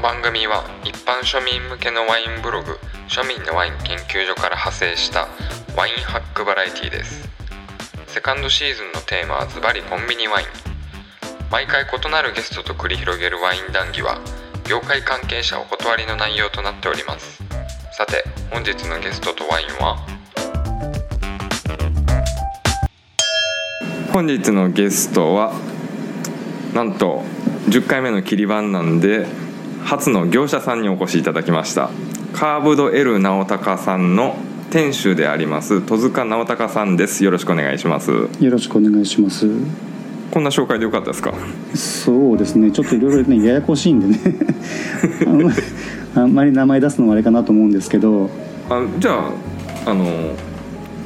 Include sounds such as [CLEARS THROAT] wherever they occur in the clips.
の番組は一般庶民向けのワインブログ庶民のワイン研究所から派生したワインハックバラエティーです。セカンドシーズンのテーマはズバリコンビニワイン。毎回異なるゲストと繰り広げるワイン談義は業界関係者お断りの内容となっております。さて本日のゲストとワインは？本日のゲストはなんと10回目の切り番なんで初の業者さんにお越しいただきました。カーブド L 直隆さんの店主であります戸塚直隆さんです。よろしくお願いします。よろしくお願いします。こんな紹介でよかったですか？そうですね。ちょっといろいろねややこしいんでね。あんまりあんまり名前出すのもあれかなと思うんですけど。あじゃああの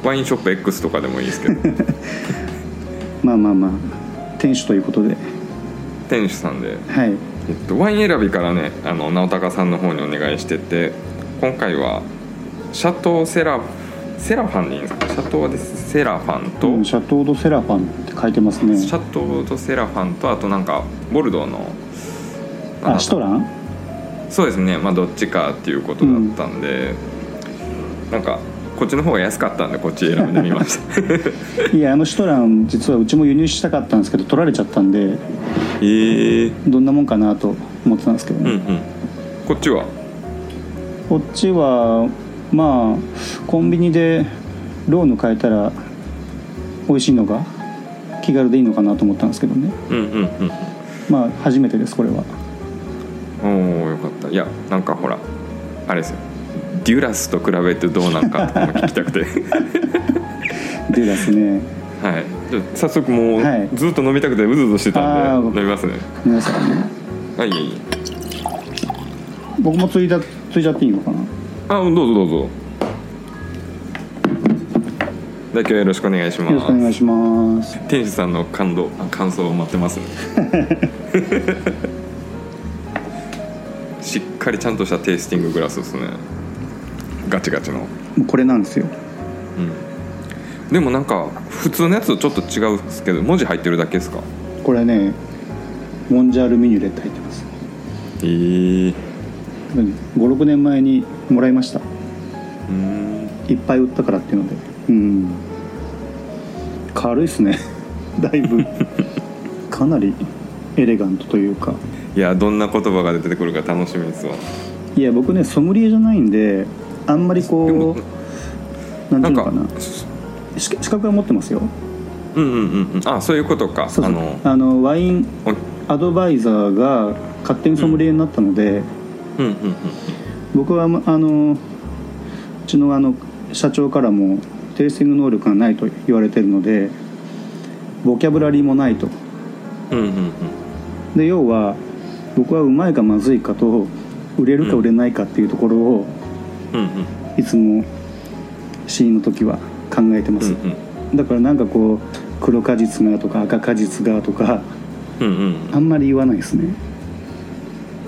ワインショップ X とかでもいいですけど。[LAUGHS] まあまあまあ。店主ということで。店主さんで、はいえっと、ワイン選びからねあの直隆さんの方にお願いしてて今回はシャトーセラセラファンでいいんですか？シャトーでセラファンと、うんシャトー・ド・セラファンって書いてますね。シャトーとセラファンとあとなんかボルドーのあシトラン？そうですね。まあどっちかっていうことだったんで、なんかこっちの方が安かったんでこっち選んでみました。[LAUGHS] いやあのシトラン実はうちも輸入したかったんですけど取られちゃったんでええどんなもんかなと思ってたんですけどね、うんうん。こっちは？こっちはまあコンビニでローヌ買えたら美味しいのが気軽でいいのかなと思ったんですけどね。うんうんうん。まあ初めてですこれは。おおよかった。いやなんかほらあれですよデュラスと比べてどうなんかとかも聞きたくて。でですね。はい。じゃあ早速もう、はい。ずっと飲みたくてうずうずしてたんで飲みますね。皆さんね。はい僕もついたついちゃっていいのかな？あどうぞどうぞ。では今日はよろしくお願いします。よろしくお願いします。店主さんの感動あ感想を待ってます。ね [LAUGHS] しっかりちゃんとしたテイスティンググラスですねガチガチの。これなんですよ。でもなんか普通のやつとちょっと違うんですけど文字入ってるだけですか？これねモンジャールミニュレって入ってます。え。ー、56年前にもらいました。うん。いっぱい売ったからっていうので。うん。軽いっすね。[LAUGHS] だいぶ。かなりエレガントというか。いやどんな言葉が出てくるか楽しみですわ。いや僕ねソムリエじゃないんであんまりでこもうなんてないかうんのかな。し資格は持ってますよ。うんうんうんうん。あそういうことか。あのあのワインおアドバイザーが勝手にソムリエになったので、うんうんうん僕はまあのうちのあの社長からもテイスティング能力がないと言われてるのでボキャブラリーもないと。うんうんうん。で要は僕はうまいかまずいかと売れるか売れないかっていうところをうんうん。いつも試飲の時は考えてます、うんだからなんかこう黒果実がとか赤果実がとかうんうん。うんあんまり言わないですね。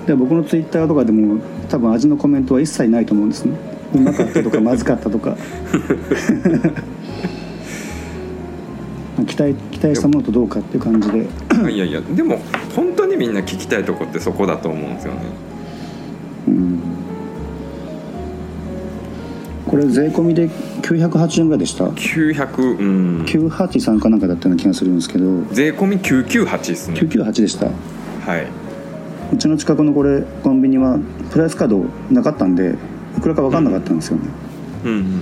で僕のツイッターとかでも多分味のコメントは一切ないと思うんですね。うまかったとか [LAUGHS] まずかったとか。[LAUGHS] 期待期待したものとどうかっていう感じで。いやいやでも本当にみんな聞きたいとこってそこだと思うんですよねこれ税込みで980円ぐらいでした。900うん。983かなんかだったような気がするんですけど。税込み998ですね。998でした。はい。うちの近くのこれコンビニはプライスカードなかったんでいくらか分かんなかったんですよね、うん。うん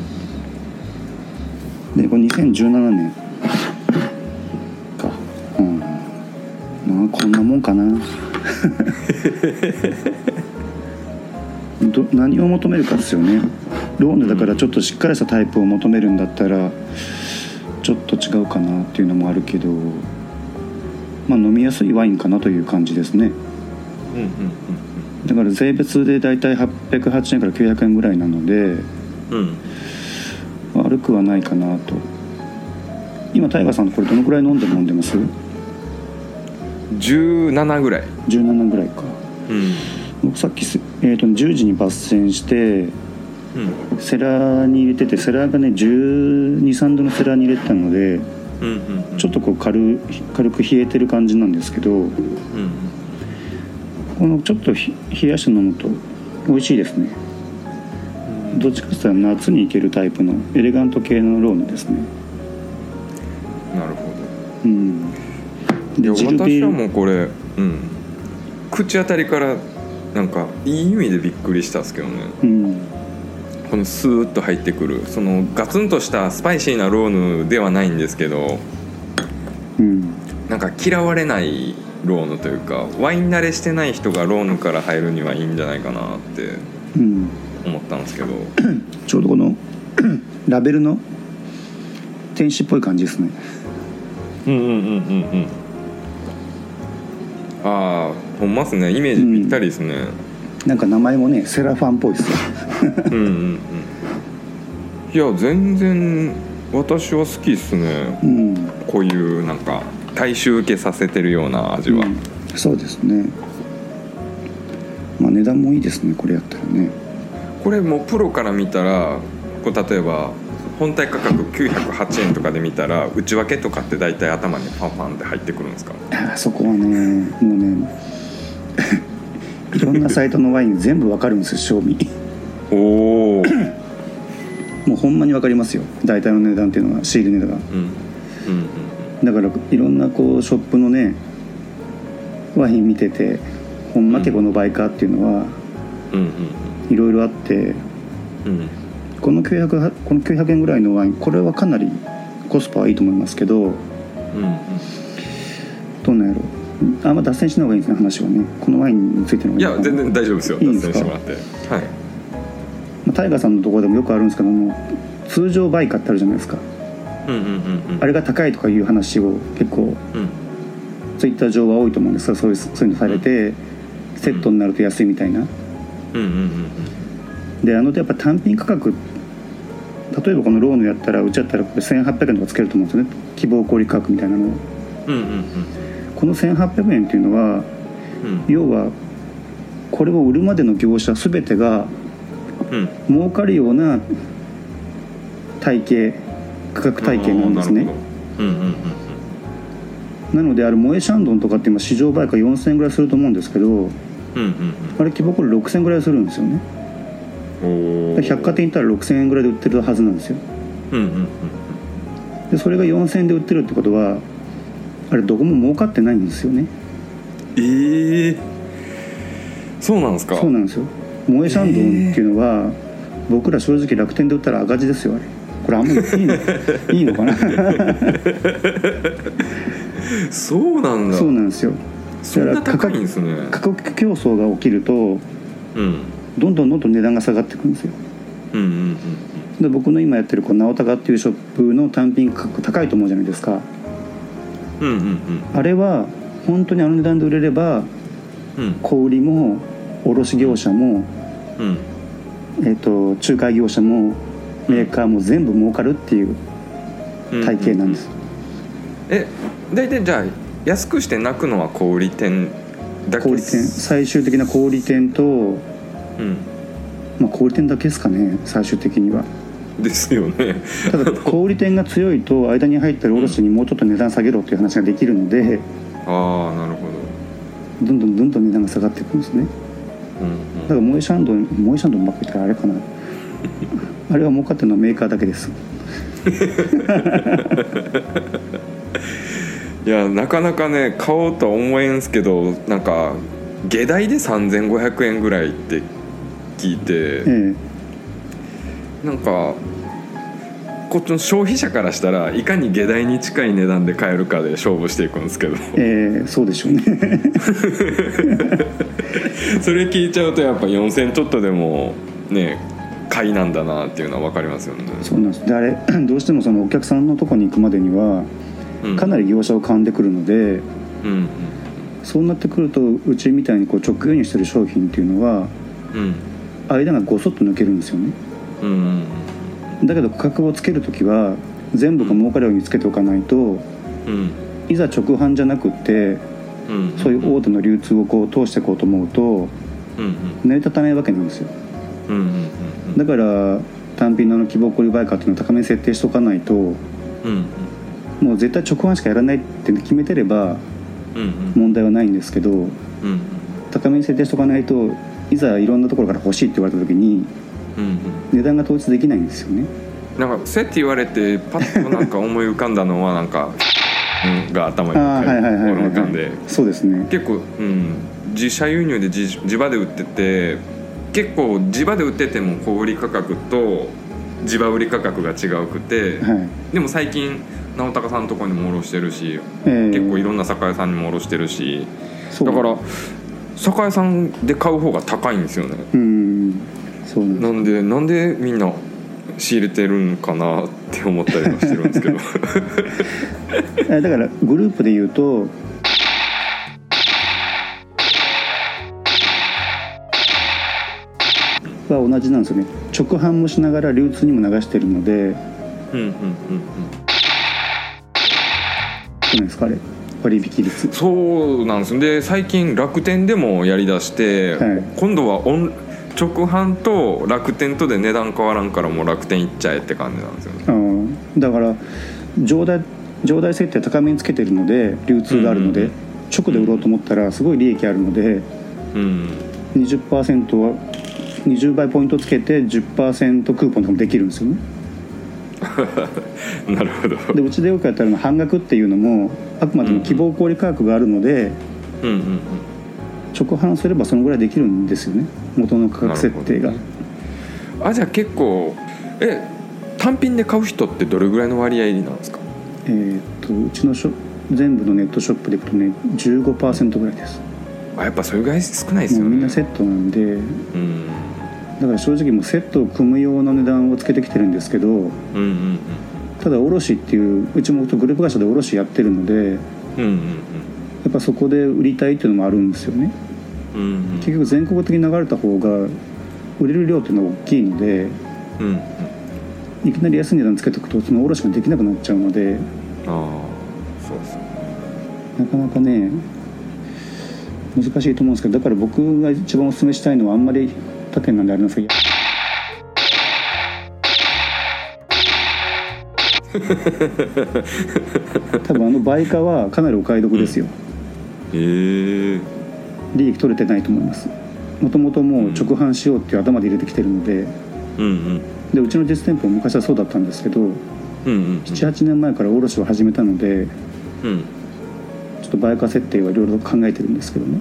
でこれ2017年。か。うん。まあこんなもんかな。[LAUGHS] ど何を求めるかですよねローンでだからちょっとしっかりしたタイプを求めるんだったらちょっと違うかなっていうのもあるけどまあ飲みやすいワインかなという感じですね。うんうんだから税別で大体808円から900円ぐらいなのでうん。うん悪くはないかなと。今タイガーさんこれどのくらい飲んで飲んでます？17ぐらい。17ぐらいか。うん。僕さっきす、えー、と10時に抜栓してうんセラーに入れててセラーがね1 2 3度のセラーに入れてたのでうんうんうん。ちょっとこう軽軽く冷えてる感じなんですけどうんこのちょっとひ冷やして飲むと美味しいですね。どっちかっていうと夏にいけるタイプのエレガント系のローヌですね。なるほど。うん。で私はもうこれうん。口当たりからなんかいい意味でびっくりしたんですけどね。うんこのスーッと入ってくるそのガツンとしたスパイシーなローヌではないんですけどうん。なんか嫌われないローヌというかワイン慣れしてない人がローヌから入るにはいいんじゃないかなってうん。思ったんですけど。[CLEARS THROAT] ちょうどこの [CLEARS THROAT] ラベルの天使っぽい感じですね。うんうんうんうんうん。ああほんまっすね。イメージぴったりですね、なんか名前もねセラファンっぽいですよ。うん、うんうん。いや全然私は好きっすね。うん、こういうなんか大衆受けさせてるような味は、うん。そうですね。まあ値段もいいですねこれやったらね。これもうプロから見たらこう例えば本体価格908円とかで見たら内訳とかって大体頭にパンパンって入ってくるんですか？あーそこはねもうねいろんなサイトのワイン全部わかるんですよ賞味。おおうんもうほんまにわかりますよ。大体の値段っていうのは仕入れ値段。がうんだからいろんなこうショップのねワイン見ててほんまけこの倍かっていうのはうんうんいろいろあってうん。うんこの900はこの900円ぐらいのワインこれはかなりコスパはいいと思いますけどうんうん。どんなんやろあんま脱線しない方がいいですね話はね。このワインについてのいや全然大丈夫ですよ。いいんです線してもらって。はい。まあタイガーさんのところでもよくあるんですけども通常倍価ってあるじゃないですか。うんうんうんうん。あれが高いとかいう話を結構うん。ツイッター上は多いと思うんですがそういうそういうのされてセットになると安いみたいな。うんうんうんであのやっぱ単品価格例えばこのローヌやったらうちやったらこれ1800円とかつけると思うんですよね。希望小売価格みたいなのを。うんうんうんこの1800円っていうのはうん。要はこれを売るまでの業者全てがうん。儲かるような体系価格体系なんですね。なのであれ萌えシャンドンとかって今市場売価4000円ぐらいすると思うんですけどうんうんあれ希望小売6000円ぐらいするんですよね。百貨店行ったら6000円ぐらいで売ってるはずなんですよ。うんうんうんでそれが4000円で売ってるってことはあれどこも儲かってないんですよね。ええ。そうなんですか？そうなんですよ。萌えシャンドンっていうのは、僕ら正直楽天で売ったら赤字ですよあれ。これあんまりいいの [LAUGHS] いいのかな？そうなんだ。そうなんですよ。そんな高いんですね。価格競争が起きるとうん。どんどんどんどん値段が下がっていくんですよ。うんうんうんで僕の今やってるこう直高っていうショップの単品価格高いと思うじゃないですかうんうんうん。あれは本当にあの値段で売れればうん。小売りも卸業者も、うん。えー、と仲介業者もメーカーも全部儲かるっていううん体系なんです、え大体じゃあ安くして泣くのは小売店だけ小売店。最終的な小売店と、うん。まあ、小売店だけですかね最終的にはですよね。ただ小売店が強いと間に入ってる卸にもうちょっと値段下げろっていう話ができるのでああなるほど。どんどんどんどん値段が下がっていくんですね。うんだから萌えシャンドン萌えシャンドンばっかり言ったらあれかな。[LAUGHS] あれは儲かってるのはメーカーだけです。[LAUGHS] いやなかなかね買おうとは思えんすけどなんか下代で3500円ぐらいって聞いてえなんかこっちの消費者からしたらいかに下代に近い値段で買えるかで勝負していくんですけど。えええそうでしょうね。[LAUGHS] それ聞いちゃうとやっぱ4,000ちょっとでもね買いなんだなっていうのは分かりますよね。そうなんです。であれ [CLEARS THROAT] どうしてもそのお客さんのとこに行くまでにはうん。かなり業者を噛んでくるのでうんそうなってくるとうちみたいにこう直輸入してる商品っていうのはうん。間がごそっと抜けるんですよね。うんうんだけど価格をつける時は全部が儲かるようにつけておかないとうん。いざ直販じゃなくってうんそういう大手の流通をこう通していこうと思うとうんうん。成り立たないわけなんですよ。うんうんだから単品の希望小売売価っていうのを高めに設定しておかないとうんうん。もう絶対直販しかやらないって決めてればうんうん。問題はないんですけどうん高めに設定しとかないといざいろんなところから欲しいって言われた時に値段が統一できないんですよね。なんかそうやって言われてパッとなんか思い浮かんだのはなんか [LAUGHS] うんが頭に浮かんで。はい、そうですね。結構、うん、自社輸入で自地場で売ってて結構地場で売ってても小売価格と地場売り価格が違うくて、はい。でも最近直高さんのところにも卸してるし、えー。結構いろんな酒屋さんにも卸してるしだから酒屋さんで買う方が高いんですよね。うんそうなんなんでなんでみんな仕入れてるんかなって思ったりはしてるんですけど。[LAUGHS] えだからグループで言うとは同じなんですよね。直販もしながら流通にも流してるのでうんうんうん。どうなんですかあれ。割引率。そうなんですで最近楽天でもやりだして、はい。今度はオン直販と楽天とで値段変わらんからもう楽天行っちゃえって感じなんですよね。あーだから上代上代設定高めにつけてるので流通があるので、うん直で売ろうと思ったらすごい利益あるのでうん。20%は20倍ポイントつけて10%クーポンとかもできるんですよね。[LAUGHS] なるほど。でうちでよくやったの半額っていうのもあくまでも希望小売価格があるのでうんうんうん直販すればそのぐらいできるんですよね。元の価格設定が、ね。あじゃあ結構え単品で買う人ってどれぐらいの割合なんですか？えーっとうちのショ全部のネットショップでいくとね15%ぐらいです。あやっぱそれぐらい少ないですよね。もうみんなセットなんで。うん。だから正直もうセットを組む用の値段をつけてきてるんですけどうんうんただ卸っていううちもグループ会社で卸やってるのでうんうんうんやっぱそこで売りたいっていうのもあるんですよね。うんうん。結局全国的に流れた方が売れる量っていうのは大きいのでうんうん。いきなり安い値段つけておくとその卸ができなくなっちゃうので。ああそうですね。なかなかね難しいと思うんですけどだから僕が一番お勧めしたいのはあんまり他店なんであれなんですけど [LAUGHS] 多分あの倍価はかなりお買い得ですよ、へえ利益取れてないと思います。もともともう直販しようっていう頭で入れてきてるのでうんうん。でうちの実店舗も昔はそうだったんですけどうんうん78年前から卸を始めたのでうん。ちょっと倍価設定はいろいろ考えてるんですけどね、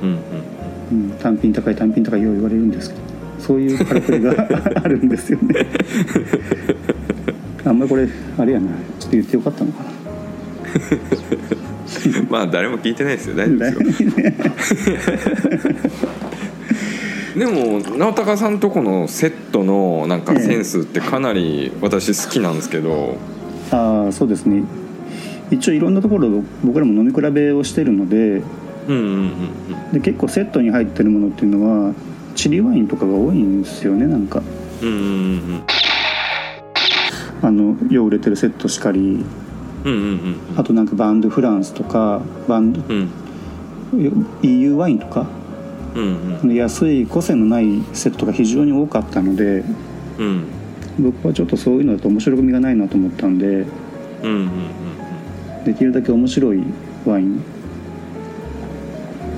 うんうんうん、単品高い単品高いよう言われるんですけどそういうからくりが [LAUGHS] あるんですよね。あんまりこれあれやな。ちょっと言ってよかったのかな [LAUGHS] [LAUGHS] まあ誰も聞いてないですよ。大丈夫ですよ。[LAUGHS] でも直高さんとこのセットのなんかセンスってかなり私好きなんですけど、ああそうですね。一応いろんなところ僕らも飲み比べをしてるのでうんうんうんで結構セットに入ってるものっていうのはチリワインとかが多いんですよねなんか。うんうんうん。あのよう売れてるセットしかりあとなんかバンドフランスとかバンドうん EU ワインとか？うんうん。安い個性のないセットが非常に多かったのでうん。僕はちょっとそういうのだと面白みがないなと思ったんでうんうんうん。できるだけ面白いワイン。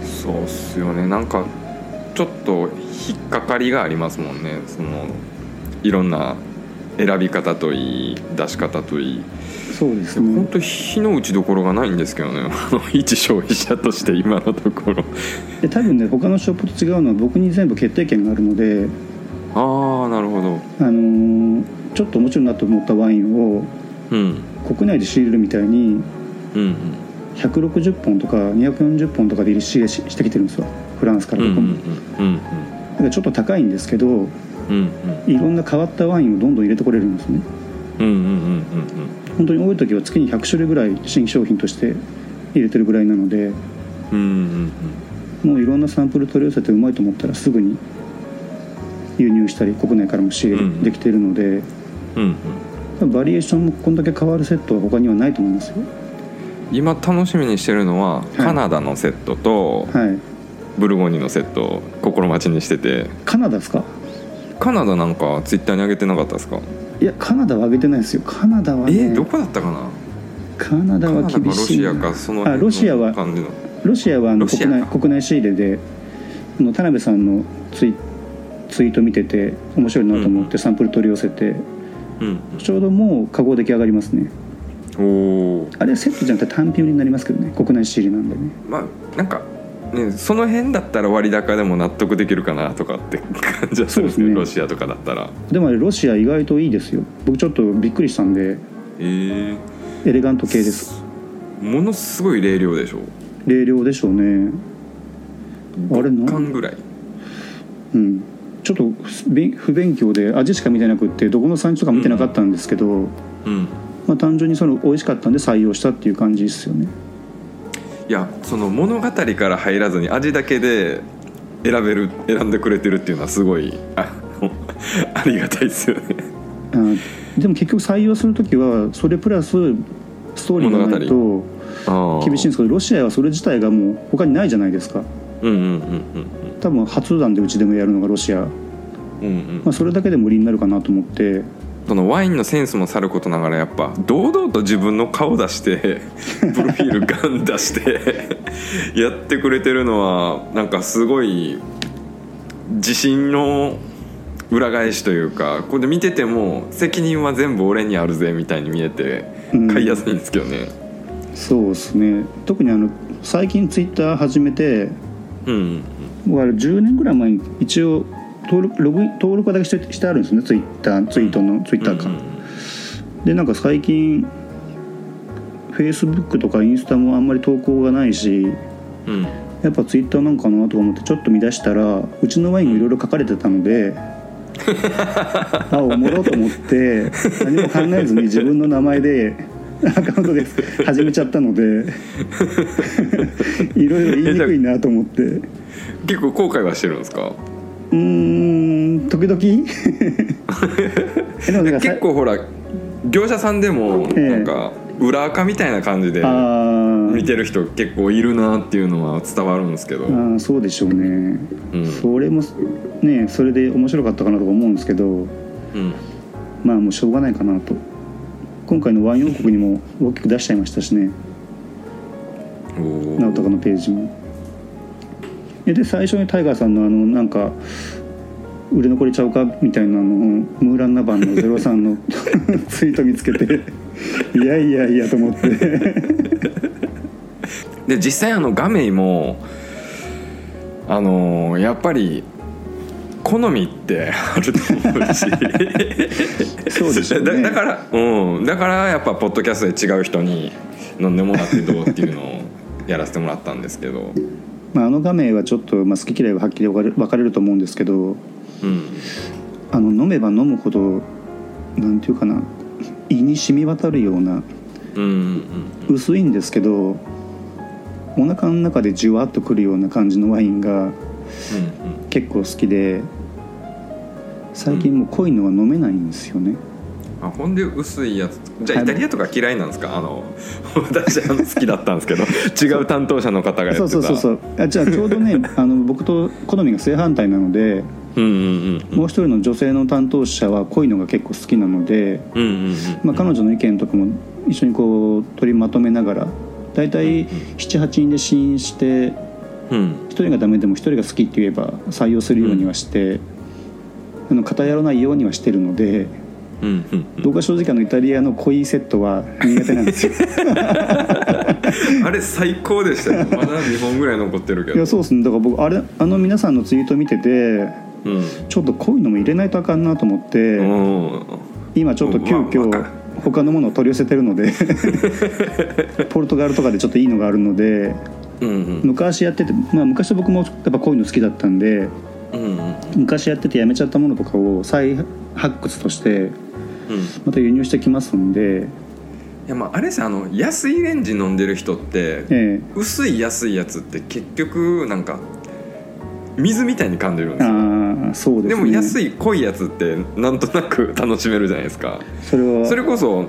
そうっすよね。なんかちょっと引っかかりがありますもんね。そのいろんな選び方といい出し方といい。そうです本ね当火の打ちどころがないんですけどね。[LAUGHS] あの一消費者として今のところ。で多分ね他のショップと違うのは僕に全部決定権があるので、ああなるほど。あのーちょっと面白いなと思ったワインをうん。国内で仕入れるみたいにうん160本とか240本とかで仕入れししてきてるんですよ。フランスかうんうんらどこも、うんうん。だからちょっと高いんですけどうんうんいろんな変わったワインをどんどん入れてこれるんですね。うんうんうんうん本当に多い時は月に100種類ぐらい新商品として入れてるぐらいなのでうんうんうんもういろんなサンプル取り寄せてうまいと思ったらすぐに輸入したり国内からも仕入れうんできてるので、うんうん。バリエーションもこんだけ変わるセットは他にはないと思いますよ。今楽しみにしてるのはカナダのセットとはい。ブルゴーニュのセットを心待ちにしてて。カナダですか？カナダなんかツイッターに上げてなかったですか？いやカナダは上げてないですよ。カナダはねえどこだったかな？カナダは厳しいな。シアかそのあロシアはロシアは国内国内仕入れであの田辺さんのツイツイート見てて面白いなと思ってサンプル取り寄せて、うんちょうどもう加工出来上がりますね。おおあれセットじゃなくて単品売りになりますけどね。国内仕入れなんでね。まあなんかねその辺だったら割高でも納得できるかなとかって感じはするんですねロシアとかだったら。でもあれロシア意外といいですよ。僕ちょっとびっくりしたんでえエレガント系です。えものすごい冷涼でしょ？冷涼でしょうね。あれな5巻ぐらい。うん。ちょっと不勉強で味しか見てなくってどこの産地とか見てなかったんですけど、うん。まあ、単純にその美味しかったんで採用したっていう感じですよねいやその物語から入らずに味だけで選べる選んでくれてるっていうのはすごいあ [LAUGHS] ありがたいですよね。あでも結局採用する時はそれプラスストーリーがないと厳しいんですけどロシアはそれ自体がもう他にないじゃないですか。多分初弾でうちでもやるのがロシア、まうんうん。うんあ、それだけでも売りになるかなと思ってそのワインのセンスもさることながらやっぱ堂々と自分の顔出して [LAUGHS] プロフィールガン出してやってくれてるのはなんかすごい自信の裏返しというかこれで見てても責任は全部俺にあるぜみたいに見えてうん。買いやすいんですけどね。そうですね。特にあの最近ツイッター始めてうん。うん僕は10年ぐらい前に一応登録ログ登録はだけしてしてあるんですね。ツイッターツイートのツイッターか、でなんか最近フェイスブックとかインスタもあんまり投稿がないしうん。うんやっぱツイッターなんかなとか思ってちょっと見出したらうちのワインがいろいろ書かれてたので、[LAUGHS] あおもろと思って何も考えずに自分の名前でアカウントで始めちゃったので [LAUGHS] いろいろ言いにくいなと思って。う結構後悔はしてるんですか？ーん時々？[LAUGHS] 結構ほら業者さんでもええ。なんか裏垢みたいな感じで見てる人結構いるなっていうのは伝わるんですけど、あーそうでしょうね、うん。それもねそれで面白かったかなとか思うんですけどうん。まあもうしょうがないかなと。今回のワイン王国にも大きく出しちゃいましたしね。直高のページも。えで最初にタイガーさんのあのなんか売れ残りちゃうか？みたいなのムーランナバンの03の [LAUGHS] ツイート見つけていやいやいやと思って。で実際あのガメイもあのーやっぱり好みってあると思うし。そうでしょうね。だだからうん。だからやっぱポッドキャストで違う人に飲んでもらってどうっていうのをやらせてもらったんですけどまああの画面はちょっと、まあ、好き嫌いははっきり分かれ分かれると思うんですけどうん。あの飲めば飲むほどなんていうかな胃に染み渡るようなうんうん薄いんですけどお腹の中でじゅわっとくるような感じのワインが結構好きで最近もう濃いのは飲めないんですよね、あほんで薄いやつ。じゃあはい。イタリアとか嫌いなんですか？あの私あの好きだったんですけど。[LAUGHS] 違う担当者の方がやってた。そうそうそうそう。あじゃあちょうどね [LAUGHS] あの僕と好みが正反対なのでうんうんうんうん。もう一人の女性の担当者は濃いのが結構好きなので、うんうんうん。まあ、彼女の意見とかも一緒にこう取りまとめながら大体78人で試飲してうん。1人がダメでも1人が好きって言えば採用するようにはして、あの偏らないようにはしてるのでうんうんうん。僕は正直あのイタリアの濃いセットは苦手なんですよ。[LAUGHS] あれ最高でしたよ。まだ2本ぐらい残ってるけど。いやそうですね。だから僕あれあの皆さんのツイート見ててうん。ちょっと濃いのも入れないとあかんなと思って、うん。今ちょっと急まあわ遽かる他のものを取り寄せてるので [LAUGHS] ポルトガルとかでちょっといいのがあるのでうんうん。昔やってて、まあ、昔僕もやっぱこういうの好きだったんでうんうん。昔やっててやめちゃったものとかを再発掘としてうんまた輸入してきますんで、いやまああれさあの安いレンジ飲んでる人ってえ薄い安いやつって結局なんか水みたいに噛んでるんえ、ですよ。ああそうですね。でも安い濃いやつってなんとなく楽しめるじゃないですか。それは。それこそ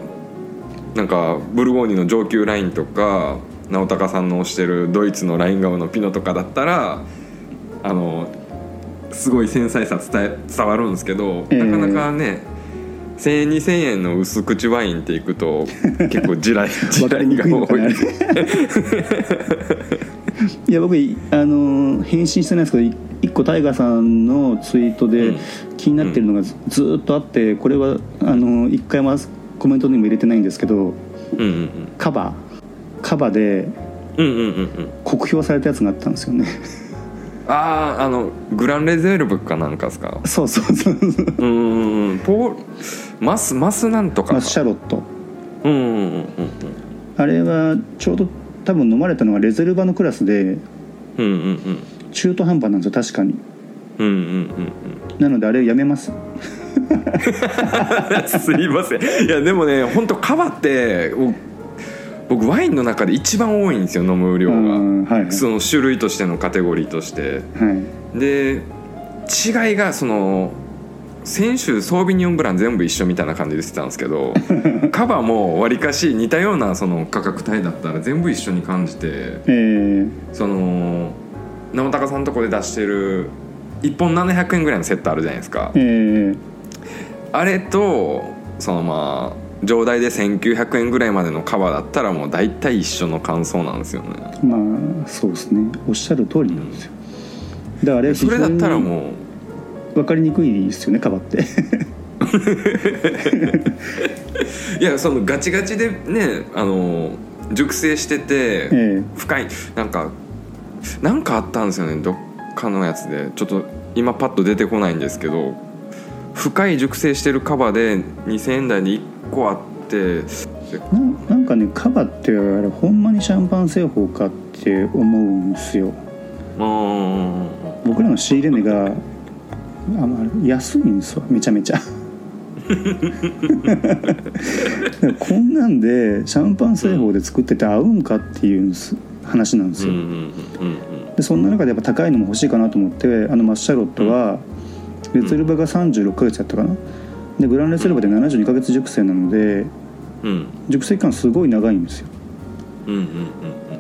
なんかブルゴーニュの上級ラインとか直高さんの推してるドイツのラインガムのピノとかだったらあのすごい繊細さ伝え伝わるんですけど、ええ。なかなかね1,000円2,000円の薄口ワインっていくと結構地雷 [LAUGHS] 地雷が多い。く [LAUGHS] いや僕あの返信してないですけどい一個タイガーさんのツイートでうん。気になってるのがずっとあってこれはあの一回もコメントにも入れてないんですけどうんうんカバカバでうんうんうんうん。うん酷評されたやつがあったんですよね。[LAUGHS] あああのグランレゼルブかなんかですか？そうそうそうそう。うんポーマスマスなんとか。まあシャロット。うんうんうんうんあれはちょうど多分飲まれたのがレゼルバのクラスでうんうんうん。中途半端なんですよ確かに。うんうんうんなのであれやめます。う [LAUGHS] んすいません。いやでもね本当カバってお僕ワインの中で一番多いんですよ飲む量うんがはいはい。その種類としてのカテゴリーとして。はい。で違いがその先週ソービニョンブラン全部一緒みたいな感じでしてたんですけど [LAUGHS] カバもわりかし似たようなその価格帯だったら全部一緒に感じてえー、その生高さんのとこで出してる1本700円ぐらいのセットあるじゃないですか。えー、あれとそのまあ上代で1900円ぐらいまでのカバーだったらもう大体一緒の感想なんですよね。まあそうですね。おっしゃる通りなんですよ。だからあれそれだったらもう分かりにくいですよねカバって。[LAUGHS] いやそのガチガチでねあの熟成してて、え深いなんかなんかあったんですよねどっかのやつで。ちょっと今パッと出てこないんですけど深い熟成してるカバで2000円台で1個あってえななんかねカバってあれほんまにシャンパン製法かって思うんですよ。僕らの仕入れ値があまあ安いんですわめちゃめちゃ。こんなんでシャンパン製法で作ってて合うんかっていう話なんですよ、でそんな中でやっぱ高いのも欲しいかなと思ってあのマッシャロットはレツルバが36ヶ月やったかな。でグランレツルバで72ヶ月熟成なので熟成期間すごい長いんですよ。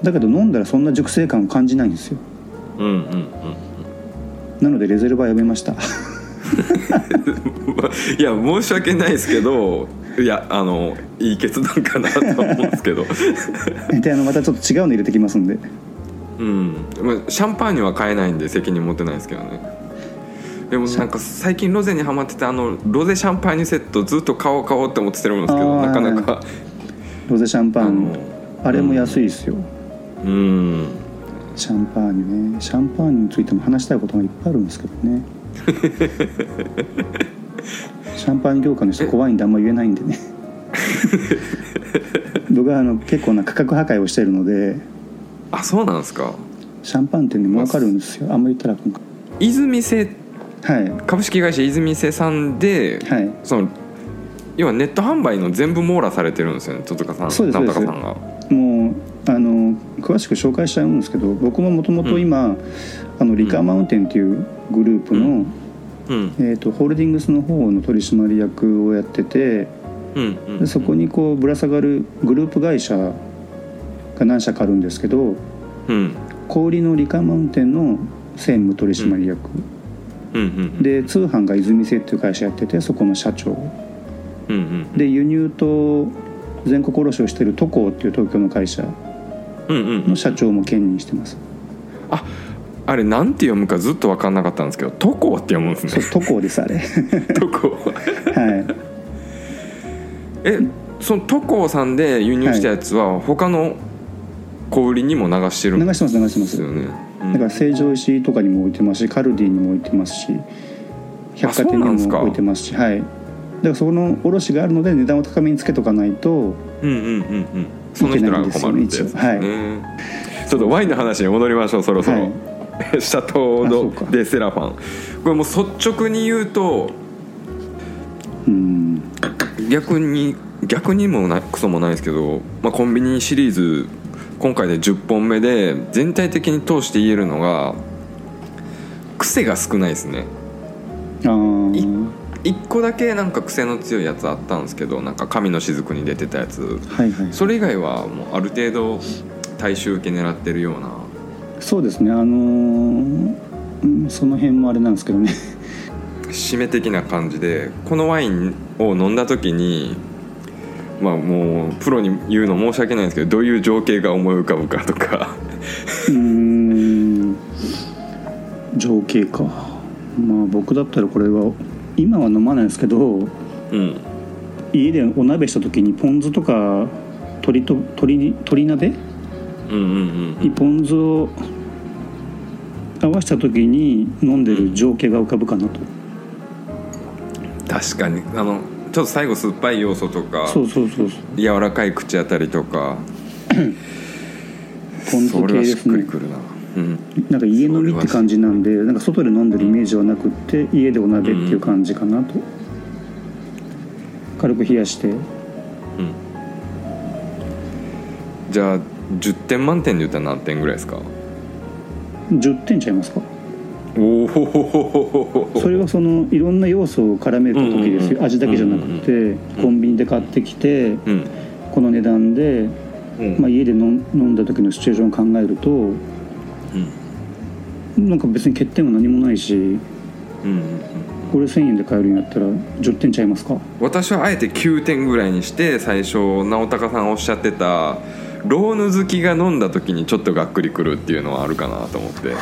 だけど飲んだらそんな熟成感を感じないんですよ。うんうんうんなのでレゼルバやめました。[LAUGHS] いや申し訳ないですけどいやあのいい決断かなと思うんですけど。[LAUGHS] であのまたちょっと違うの入れてきますんで。うん。まあシャンパーニュは買えないんで責任持ってないですけどね。でもなんか最近ロゼにハマっててあのロゼシャンパーニュセットずっと買おう買おうって思ってるんですけどなかなか。ロゼシャンパーニュのあれも安いですよ、うんシャンパーニュね。シャンパーニュについても話したいことがいっぱいあるんですけどね。[LAUGHS] シャンパーニュ業界の人怖いんであんま言えないんでね。[LAUGHS] 僕はあの結構な価格破壊をしているので。あそうなんですか。シャンパン店で儲かるんですよ。あんま言ったら泉製はい。株式会社泉製さんではい。その要はネット販売の全部網羅されてるんですよね戸塚さんそうです直高そうです。さんが。もうあの詳しく紹介しちゃうんですけど僕ももともと今、あのリカーマウンテンっていうグループの、うん。えー、とホールディングスの方の取締役をやっててうんうんでそこにこうぶら下がるグループ会社が何社かあるんですけどうん。小売りのリカーマウンテンの専務取締役、うん。うんで通販が泉製っていう会社やっててそこの社長。うんうん。で輸入と全国卸をしてる都工っていう東京の会社うんうんの社長も兼任してます。ああれなんて読むかずっと分かんなかったんですけど「トコって読むんですね。そう都工ですあれ。[LAUGHS] トコはい。えそのトコさんで輸入したやつは他の小売りにも流してるんで流してます流してます。すよね、うん。だから成城石井とかにも置いてますしカルディにも置いてますし百貨店にも置いてますしはい。だからそこの卸があるので値段を高めにつけとかないとうんうんうんうんその人らが困るってやつで。すね、い。けないんですよちょっとワインの話に戻りましょうそろそろ、はい。[LAUGHS] シャトーデセラファン。これもう率直に言うとうん。逆に逆にもなクソもないですけど、まあ、コンビニシリーズ今回で10本目で全体的に通して言えるのが癖が少ないですね。あー1個だけなんか癖の強いやつあったんですけどなんか神の雫に出てたやつ。はいはい。それ以外はもうある程度大衆受け狙ってるような。そうですね。あのーうんその辺もあれなんですけどね。締め的な感じでこのワインを飲んだ時にまあもうプロに言うの申し訳ないんですけどどういう情景が思い浮かぶかとか。うーん。情景か。まあ僕だったらこれは今は飲まないですけどうん。家でお鍋した時にポン酢とか鶏と鶏に鶏鍋？うんうんうんにポン酢を合わせた時に飲んでる情景が浮かぶかなと、確かに。あのちょっと最後酸っぱい要素とかそうそうそうそう。柔らかい口当たりとか。[COUGHS] ポン酢それはしっ系ですねくりくるなうん。なんか家飲みって感じなんでなんか外で飲んでるイメージはなくって家でお鍋っていう感じかなと、軽く冷やして。じゃあ10点満点で言ったら何点ぐらいですか？10点ちゃいますか？おおそれはそのいろんな要素を絡めた時ですうんうんうんよ味だけじゃなくてコンビニで買ってきてうん。この値段で、うん。まあ、家で飲んだ時のシチュエーションを考えるとうん。なんか別に欠点は何もないしうんうんこれ1000円で買えるんやったら10点ちゃいますか？私はあえて9点ぐらいにして最初直高さんおっしゃってたローヌ好きが飲んだ時にちょっとがっくりくるっていうのはあるかなと思って。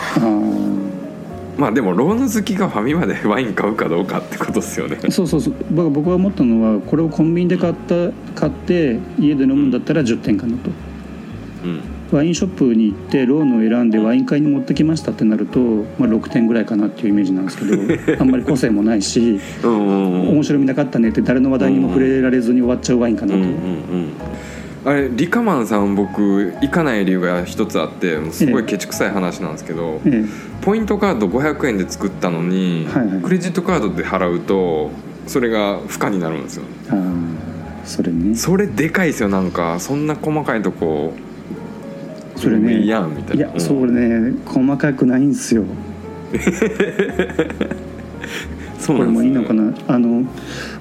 まあでもローヌ好きがファミマでワイン買うかどうかってことですよね。そうそうそう。僕が思ったのはこれをコンビニで買った買って家で飲むんだったら10点かなと。うんワインショップに行ってローンを選んでワイン買いに持ってきましたってなると、まあ、6点ぐらいかなっていうイメージなんですけどあんまり個性もないし面白みなかったねって誰の話題にも触れられずに終わっちゃうワインかなと、うんうんうん。あれリカマンさん僕行かない理由が一つあってすごいケチくさい話なんですけど、えポイントカード500円で作ったのに、はいはい。クレジットカードで払うとそれが負荷になるんですよ。それね。それでかいですよなんか。そんな細かいとこそれね。いいやんみたいいなうん。やそれね細かくないんですよ。[LAUGHS] そうこれもいいのかな。なあの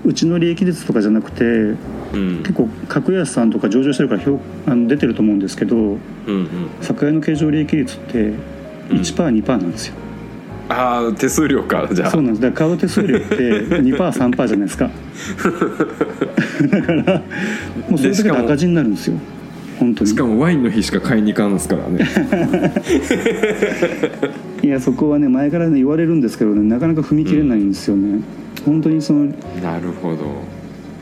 うちの利益率とかじゃなくてうん。結構格安さんとか上場してるから評あの出てると思うんですけどうんうん。酒屋の経常利益率ってうん。1%2% なんですよ、ああ手数料かじゃあ。そうなんです。だから買う手数料って [LAUGHS] 2%3% じゃないですか。[LAUGHS] だからもうそれだけで赤字になるんですよ本当に。しかもワインの日しか買いに行かんですからね。[LAUGHS] いやそこはね前からね言われるんですけどねなかなか踏み切れないんですよね、本当にそのなるほど。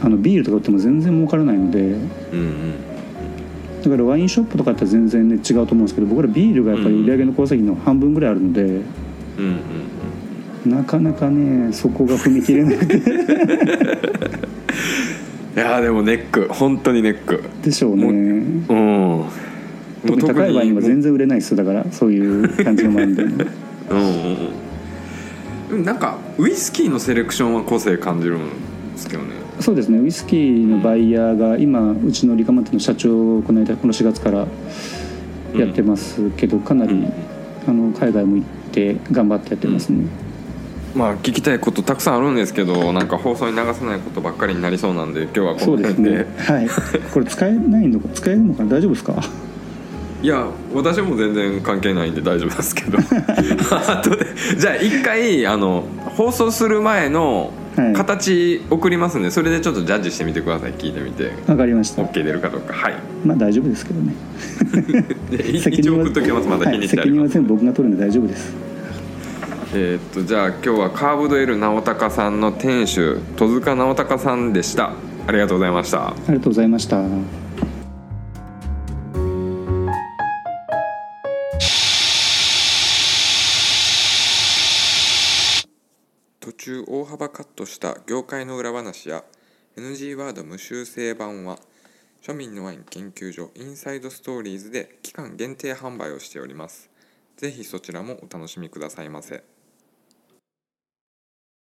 あのビールとか売っても全然儲からないので。うんうんだからワインショップとかって全然ね違うと思うんですけど僕らビールがやっぱり売り上げの功績の半分ぐらいあるので、うんうんなかなかねそこが踏み切れなくて [LAUGHS] いやーでもネック本当にネック。でしょうね。うん。高いワインは全然売れないですよだからそういう感じのワインで [LAUGHS] うんうんなんかウイスキーのセレクションは個性感じるんですけどね。そうですね。ウイスキーのバイヤーが今うちのリカマンテの社長をこの間この4月からやってますけどかなりあの海外も行って頑張ってやってますね、まあ聞きたいことたくさんあるんですけどなんか放送に流せないことばっかりになりそうなんで今日はこそうですね。はい。[LAUGHS] これ使えないのか使えるのかな大丈夫ですか？いや私も全然関係ないんで大丈夫ですけど。[LAUGHS] あとでじゃあ一回あの放送する前のはい。形送りますんでそれでちょっとジャッジしてみてください。聞いてみて。わかりました。OK 出るかどうか。はい。まあ大丈夫ですけどね。[LAUGHS] で一応送っときます。まだ日はい、にちあります。責任は全部僕が取るんで大丈夫ですえーっとじゃあ今日はカーブドエル直高さんの店主戸塚直高さんでした。ありがとうございました。ありがとうございました。途中大幅カットした業界の裏話や NG ワード無修正版は庶民のワイン研究所インサイドストーリーズで期間限定販売をしております。ぜひそちらもお楽しみくださいませ